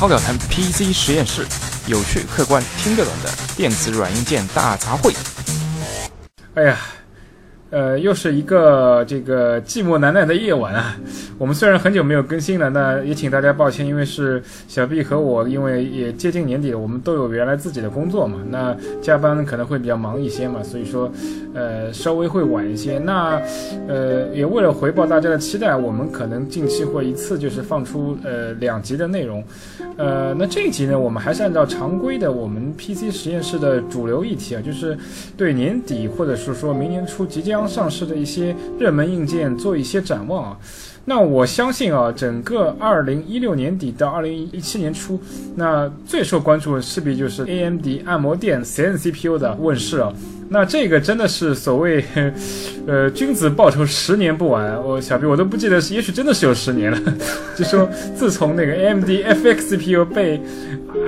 超表谈 PC 实验室，有趣、客观、听得懂的电子软硬件大杂烩。哎呀，呃，又是一个这个寂寞难耐的夜晚啊！我们虽然很久没有更新了，那也请大家抱歉，因为是小 B 和我，因为也接近年底了，我们都有原来自己的工作嘛，那加班可能会比较忙一些嘛，所以说，呃，稍微会晚一些。那，呃，也为了回报大家的期待，我们可能近期会一次就是放出呃两集的内容。呃，那这一集呢，我们还是按照常规的我们 PC 实验室的主流议题啊，就是对年底或者是说明年初即将刚上市的一些热门硬件做一些展望啊。那我相信啊，整个二零一六年底到二零一七年初，那最受关注的势必就是 AMD 按摩店 Zen CPU 的问世啊。那这个真的是所谓，呃，君子报仇十年不晚。我小 B 我都不记得，也许真的是有十年了。就说自从那个 AMD FX CPU 被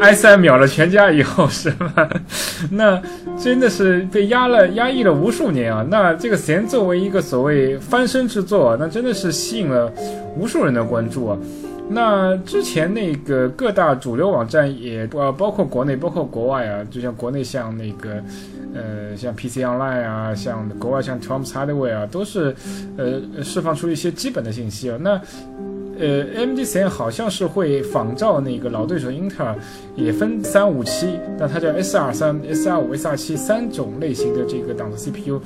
i3 秒了全家以后，是吧？那真的是被压了压抑了无数年啊。那这个弦作为一个所谓翻身之作，那真的是吸引了无数人的关注啊。那之前那个各大主流网站也呃，包括国内，包括国外啊，就像国内像那个。呃，像 PC Online 啊，像国外像 Tom's Hardware 啊，都是呃释放出一些基本的信息啊。那呃，AMD CN 好像是会仿照那个老对手英特尔，也分三五七，但它叫 SR 三、SR 五、SR 七三种类型的这个档次 CPU。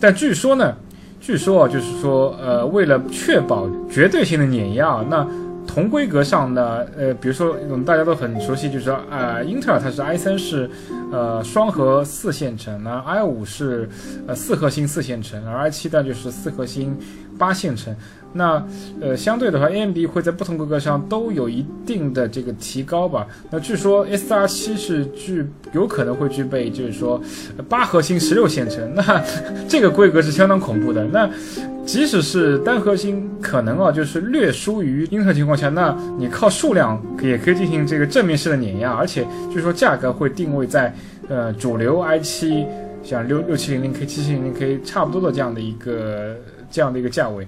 但据说呢，据说啊，就是说呃，为了确保绝对性的碾压啊，那同规格上呢，呃，比如说我们大家都很熟悉，就是说，啊，英特尔它是 i 三是，呃，双核四线程，那 i 五是，呃，四核心四线程，而 i 七呢就是四核心八线程。那，呃，相对的话，AMD 会在不同规格上都有一定的这个提高吧。那据说 SR 七是具有可能会具备，就是说八核心十六线程，那这个规格是相当恐怖的。那即使是单核心，可能啊就是略输于英特尔情况下，那你靠数量也可以进行这个正面式的碾压，而且据说价格会定位在呃主流 i 七，像六六七零零 K、七七零零 K 差不多的这样的一个这样的一个价位。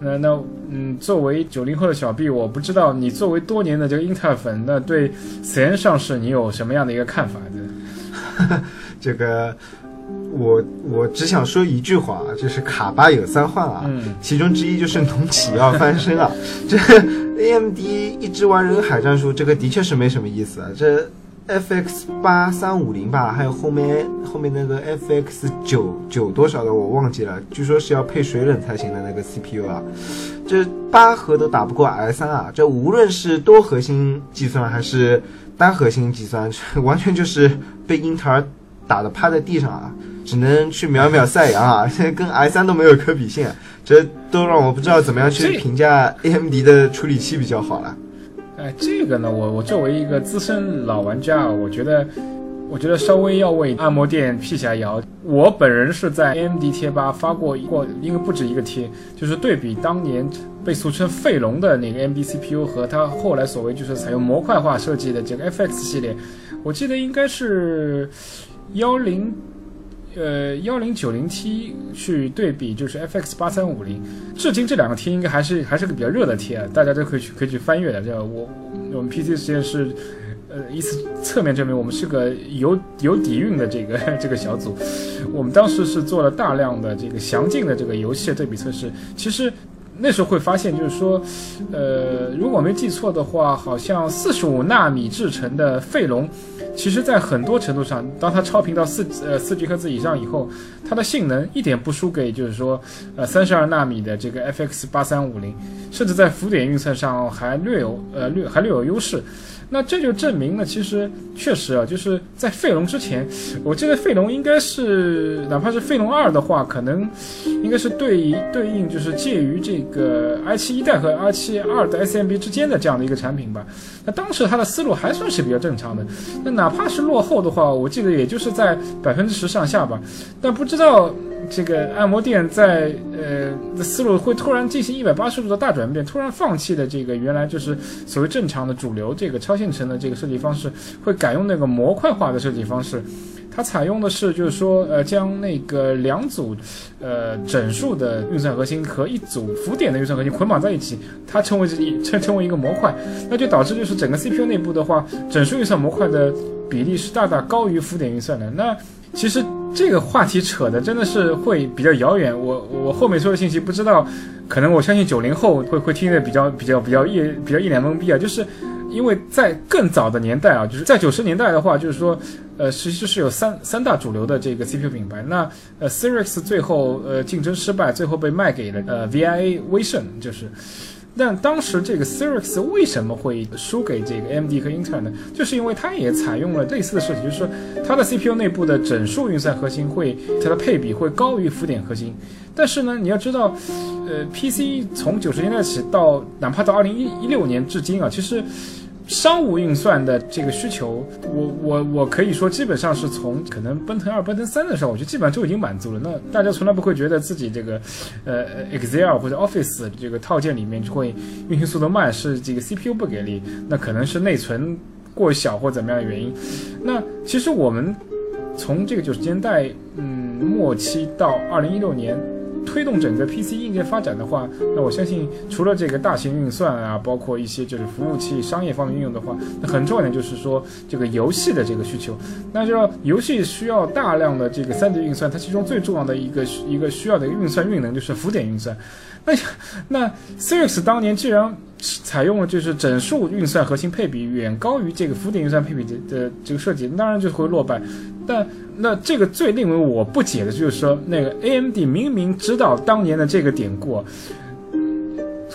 那那嗯，作为九零后的小 B，我不知道你作为多年的这个英特尔粉，那对 Zen 上市你有什么样的一个看法呢？这个我我只想说一句话，就是卡巴有三换啊，其中之一就是农企要翻身啊。这 AMD 一直玩人海战术，这个的确是没什么意思啊。这 FX 八三五零吧，还有后面后面那个 FX 九九多少的我忘记了，据说是要配水冷才行的那个 CPU 啊，这八核都打不过 i 三啊，这无论是多核心计算还是单核心计算，完全就是被英特尔打的趴在地上啊，只能去秒秒赛扬啊，这跟 i 三都没有可比性，这都让我不知道怎么样去评价 AMD 的处理器比较好了。哎，这个呢，我我作为一个资深老玩家啊，我觉得，我觉得稍微要为按摩店辟下谣。我本人是在 AMD 贴吧发过过，应该不止一个贴，就是对比当年被俗称“废龙”的那个 AMD CPU 和它后来所谓就是采用模块化设计的这个 FX 系列，我记得应该是幺零。呃，幺零九零 T 去对比就是 FX 八三五零，至今这两个 T 应该还是还是个比较热的 T 啊，大家都可以去可以去翻阅的。这我我们 PC 实验室，呃，一次侧面证明我们是个有有底蕴的这个 这个小组。我们当时是做了大量的这个详尽的这个游戏的对比测试，其实。那时候会发现，就是说，呃，如果没记错的话，好像四十五纳米制成的费龙，其实在很多程度上，当它超频到四呃四 G 赫兹以上以后，它的性能一点不输给就是说，呃三十二纳米的这个 FX 八三五零，甚至在浮点运算上还略有呃略还略有优势。那这就证明了，其实确实啊，就是在费龙之前，我记得费龙应该是，哪怕是费龙二的话，可能应该是对对应就是介于这个 i 七一代和 i 七二的 SMB 之间的这样的一个产品吧。那当时它的思路还算是比较正常的。那哪怕是落后的话，我记得也就是在百分之十上下吧。但不知道。这个按摩店在呃思路会突然进行一百八十度的大转变，突然放弃的这个原来就是所谓正常的主流这个超线程的这个设计方式，会改用那个模块化的设计方式。它采用的是就是说呃将那个两组呃整数的运算核心和一组浮点的运算核心捆绑在一起，它称为一称称为一个模块，那就导致就是整个 CPU 内部的话，整数运算模块的比例是大大高于浮点运算的。那其实这个话题扯的真的是会比较遥远，我我后面说的信息不知道，可能我相信九零后会会听得比较比较比较一比较一脸懵逼啊，就是因为在更早的年代啊，就是在九十年代的话，就是说，呃，其实是有三三大主流的这个 CPU 品牌，那呃 c i r i x 最后呃竞争失败，最后被卖给了呃 VIA 威盛，就是。但当时这个 c i r i x 为什么会输给这个 AMD 和英特尔呢？就是因为它也采用了类似的设计，就是说它的 CPU 内部的整数运算核心会它的配比会高于浮点核心。但是呢，你要知道，呃，PC 从九十年代起到哪怕到二零一一六年至今啊，其实。商务运算的这个需求，我我我可以说，基本上是从可能奔腾二、奔腾三的时候，我觉得基本上就已经满足了。那大家从来不会觉得自己这个，呃，Excel 或者 Office 这个套件里面就会运行速度慢，是这个 CPU 不给力，那可能是内存过小或怎么样的原因。那其实我们从这个九十年代嗯末期到二零一六年。推动整个 PC 硬件发展的话，那我相信除了这个大型运算啊，包括一些就是服务器商业方面应用的话，那很重要的就是说这个游戏的这个需求。那就要游戏需要大量的这个 3D 运算，它其中最重要的一个一个需要的一个运算运能就是浮点运算。那 那 c i r i x 当年既然采用了就是整数运算核心配比远高于这个浮点运算配比的的这个设计，当然就会落败。但那这个最令我不解的就是说，那个 AMD 明明知道当年的这个典故，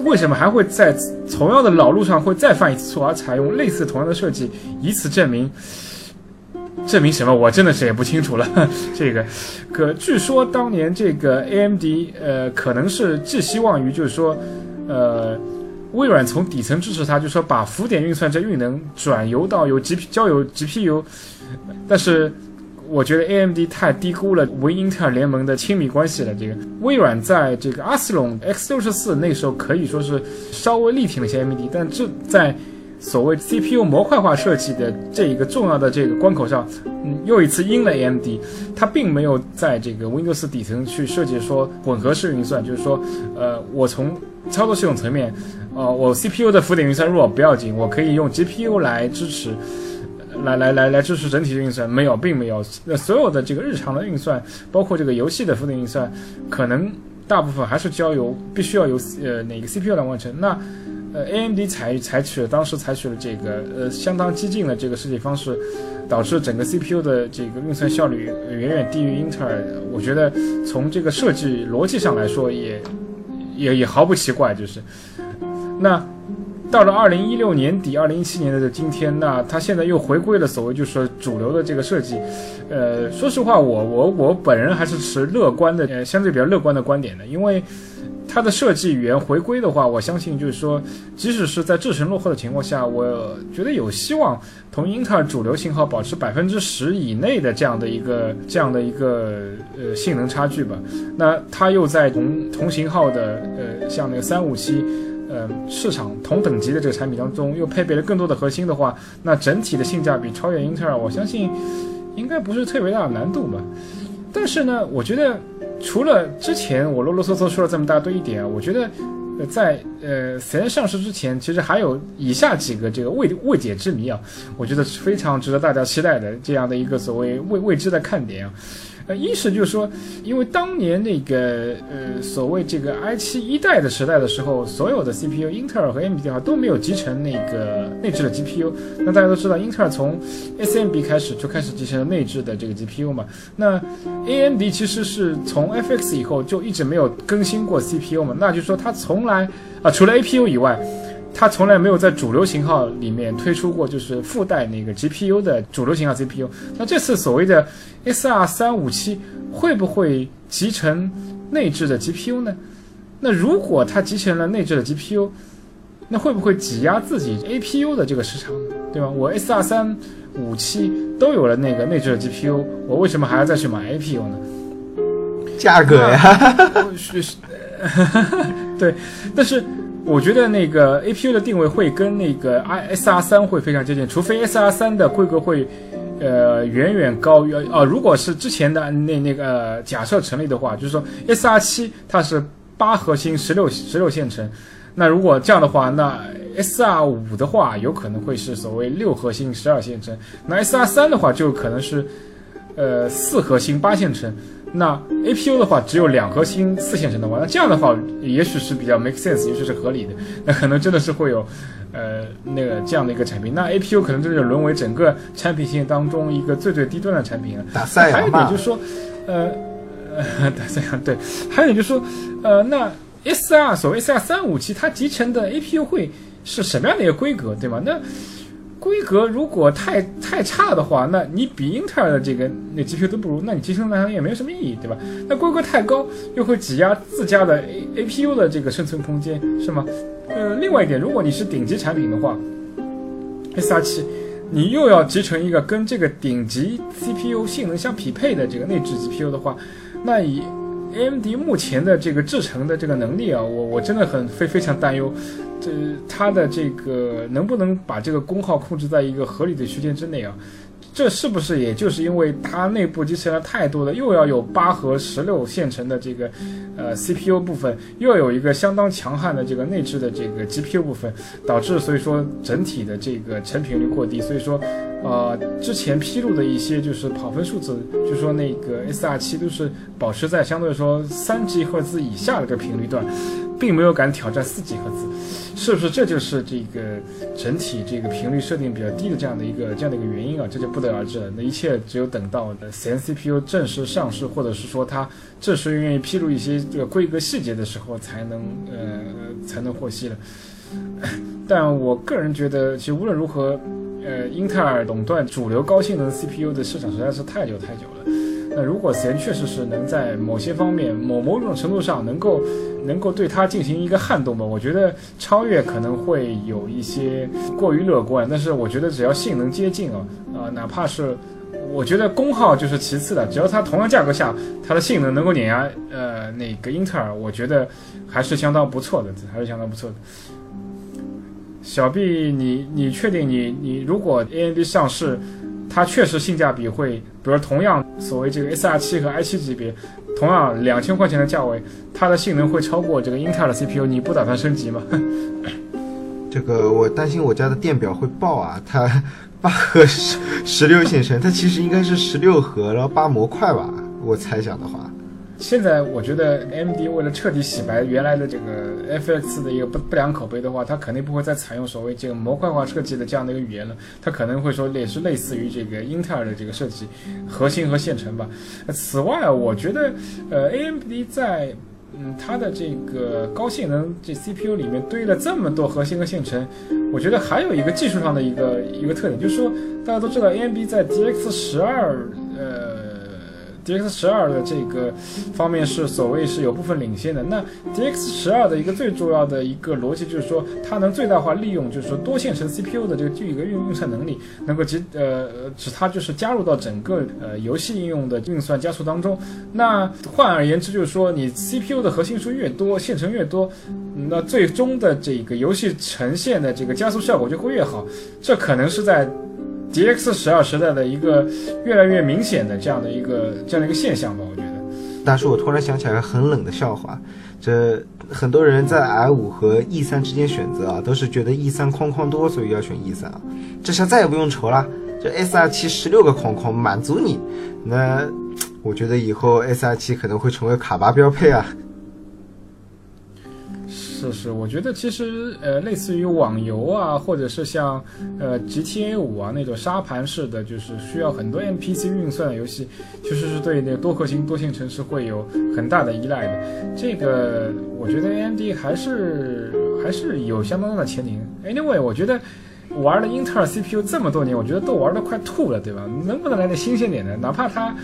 为什么还会在同样的老路上会再犯一次错，而采用类似同样的设计，以此证明证明什么？我真的是也不清楚了。这个，可据说当年这个 AMD 呃，可能是寄希望于就是说，呃，微软从底层支持它，就是说把浮点运算这运能转由到由 G P 交由 GPU，但是。我觉得 AMD 太低估了维英特尔联盟的亲密关系了。这个微软在这个阿斯隆 X 六十四那时候可以说是稍微力挺了一些 AMD，但这在所谓 CPU 模块化设计的这一个重要的这个关口上，嗯，又一次阴了 AMD。它并没有在这个 Windows 底层去设计说混合式运算，就是说，呃，我从操作系统层面，呃，我 CPU 的浮点运算弱不要紧，我可以用 GPU 来支持。来来来来支持整体的运算没有，并没有。那所有的这个日常的运算，包括这个游戏的浮点运算，可能大部分还是交由必须要由呃哪个 CPU 来完成。那呃 AMD 采采取了当时采取了这个呃相当激进的这个设计方式，导致整个 CPU 的这个运算效率远远低于英特尔。我觉得从这个设计逻辑上来说，也也也毫不奇怪，就是那。到了二零一六年底、二零一七年的今天，那它现在又回归了所谓就是说主流的这个设计。呃，说实话，我我我本人还是持乐观的，呃，相对比较乐观的观点的，因为它的设计语言回归的话，我相信就是说，即使是在制程落后的情况下，我觉得有希望同英特尔主流型号保持百分之十以内的这样的一个这样的一个呃性能差距吧。那它又在同同型号的呃像那个三五七。呃，市场同等级的这个产品当中，又配备了更多的核心的话，那整体的性价比超越英特尔，我相信应该不是特别大的难度吧。但是呢，我觉得除了之前我啰啰嗦嗦说了这么大堆一点啊，我觉得在呃实验上市之前，其实还有以下几个这个未未解之谜啊，我觉得是非常值得大家期待的这样的一个所谓未未知的看点啊。呃，一是就是说，因为当年那个呃所谓这个 i 七一代的时代的时候，所有的 CPU，英特尔和 AMD 的话都没有集成那个内置的 GPU。那大家都知道，英特尔从 SMB 开始就开始集成了内置的这个 GPU 嘛。那 AMD 其实是从 FX 以后就一直没有更新过 CPU 嘛。那就是说，它从来啊，除了 APU 以外。它从来没有在主流型号里面推出过，就是附带那个 GPU 的主流型号 CPU。那这次所谓的 SR 三五七会不会集成内置的 GPU 呢？那如果它集成了内置的 GPU，那会不会挤压自己 APU 的这个市场呢？对吧？我 SR 三五七都有了那个内置的 GPU，我为什么还要再去买 APU 呢？价格呀，对，但是。我觉得那个 A P U 的定位会跟那个 I S R 三会非常接近，除非 S R 三的规格会，呃，远远高于呃。如果是之前的那那个假设成立的话，就是说 S R 七它是八核心十六十六线程，那如果这样的话，那 S R 五的话有可能会是所谓六核心十二线程，那 S R 三的话就可能是，呃，四核心八线程。那 A P U 的话只有两核心四线程的话，那这样的话也许是比较 make sense，也许是合理的。那可能真的是会有，呃，那个这样的一个产品。那 A P U 可能真的沦为整个产品线当中一个最最低端的产品了。打赛还有一点就是说，呃，打赛亚对，还有一点就是说，呃，那 S R 所谓 S R 三五七它集成的 A P U 会是什么样的一个规格，对吗？那规格如果太太差的话，那你比英特尔的这个那 GPU 都不如，那你集成来讲也没有什么意义，对吧？那规格太高，又会挤压自家的 A APU 的这个生存空间，是吗？呃，另外一点，如果你是顶级产品的话，SR7，你又要集成一个跟这个顶级 CPU 性能相匹配的这个内置 GPU 的话，那以 AMD 目前的这个制程的这个能力啊，我我真的很非非常担忧。这它的这个能不能把这个功耗控制在一个合理的区间之内啊？这是不是也就是因为它内部集成了太多的，又要有八核十六线程的这个呃 CPU 部分，又有一个相当强悍的这个内置的这个 GPU 部分，导致所以说整体的这个成品率过低。所以说，呃，之前披露的一些就是跑分数字，就说那个 S R 七都是保持在相对说三 G 赫兹以下的这个频率段。并没有敢挑战四 G 赫兹，是不是这就是这个整体这个频率设定比较低的这样的一个这样的一个原因啊？这就不得而知了。那一切只有等到的 C N C P U 正式上市，或者是说它正式愿意披露一些这个规格细节的时候，才能呃才能获悉了。但我个人觉得，其实无论如何，呃，英特尔垄断主流高性能 C P U 的市场实在是太久太久了。那如果 C N 确实是能在某些方面某某种程度上能够。能够对它进行一个撼动吧，我觉得超越可能会有一些过于乐观，但是我觉得只要性能接近啊，啊，哪怕是我觉得功耗就是其次的，只要它同样价格下，它的性能能够碾压呃那个英特尔，我觉得还是相当不错的，还是相当不错的。小 B，你你确定你你如果 AMD 上市，它确实性价比会，比如同样所谓这个 S R 七和 i 七级别。同样两千块钱的价位，它的性能会超过这个英特尔的 CPU，你不打算升级吗？这个我担心我家的电表会爆啊！它八核十十六线程，它其实应该是十六核，然后八模块吧？我猜想的话。现在我觉得 AMD 为了彻底洗白原来的这个 FX 的一个不不良口碑的话，它肯定不会再采用所谓这个模块化设计的这样的一个语言了。它可能会说也是类似于这个英特尔的这个设计，核心和线程吧。此外，我觉得呃 AMD 在嗯它的这个高性能这 CPU 里面堆了这么多核心和线程，我觉得还有一个技术上的一个一个特点，就是说大家都知道 AMD 在 DX 十二呃。DX 十二的这个方面是所谓是有部分领先的。那 DX 十二的一个最重要的一个逻辑就是说，它能最大化利用，就是说多线程 CPU 的这个这个运运算能力，能够集呃使它就是加入到整个呃游戏应用的运算加速当中。那换而言之，就是说你 CPU 的核心数越多，线程越多，那最终的这个游戏呈现的这个加速效果就会越好。这可能是在。D X 十二时代的一个越来越明显的这样的一个这样的一个现象吧，我觉得。大叔，我突然想起来个很冷的笑话，这很多人在 i 五和 E 三之间选择啊，都是觉得 E 三框框多，所以要选 E 三啊。这下再也不用愁了，这 S R 七十六个框框满足你。那我觉得以后 S R 七可能会成为卡巴标配啊。是是，我觉得其实呃，类似于网游啊，或者是像呃 GTA 五啊那种沙盘式的，就是需要很多 NPC 运算的游戏，其实是对那个多核心、多线程是会有很大的依赖的。这个我觉得 AMD 还是还是有相当大的前景。Anyway，我觉得玩了英特尔 CPU 这么多年，我觉得都玩的快吐了，对吧？能不能来点新鲜点的？哪怕它。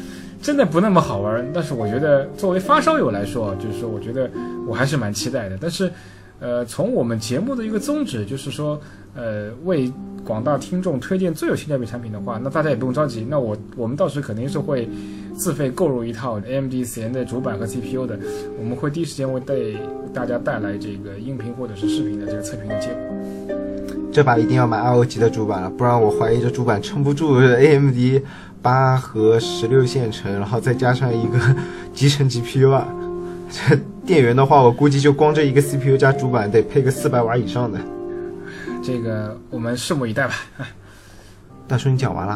真的不那么好玩，但是我觉得作为发烧友来说，就是说，我觉得我还是蛮期待的。但是，呃，从我们节目的一个宗旨，就是说，呃为广大听众推荐最有性价比产品的话，那大家也不用着急，那我我们到时肯定是会自费购入一套 AMD 自的主板和 CPU 的，我们会第一时间会带大家带来这个音频或者是视频的这个测评的结果。这把一定要买 ROG 的主板了，不然我怀疑这主板撑不住 AMD 八核十六线程，然后再加上一个集成 GPU 啊。这电源的话，我估计就光这一个 CPU 加主板得配个四百瓦以上的。这个我们拭目以待吧。大叔，你讲完了。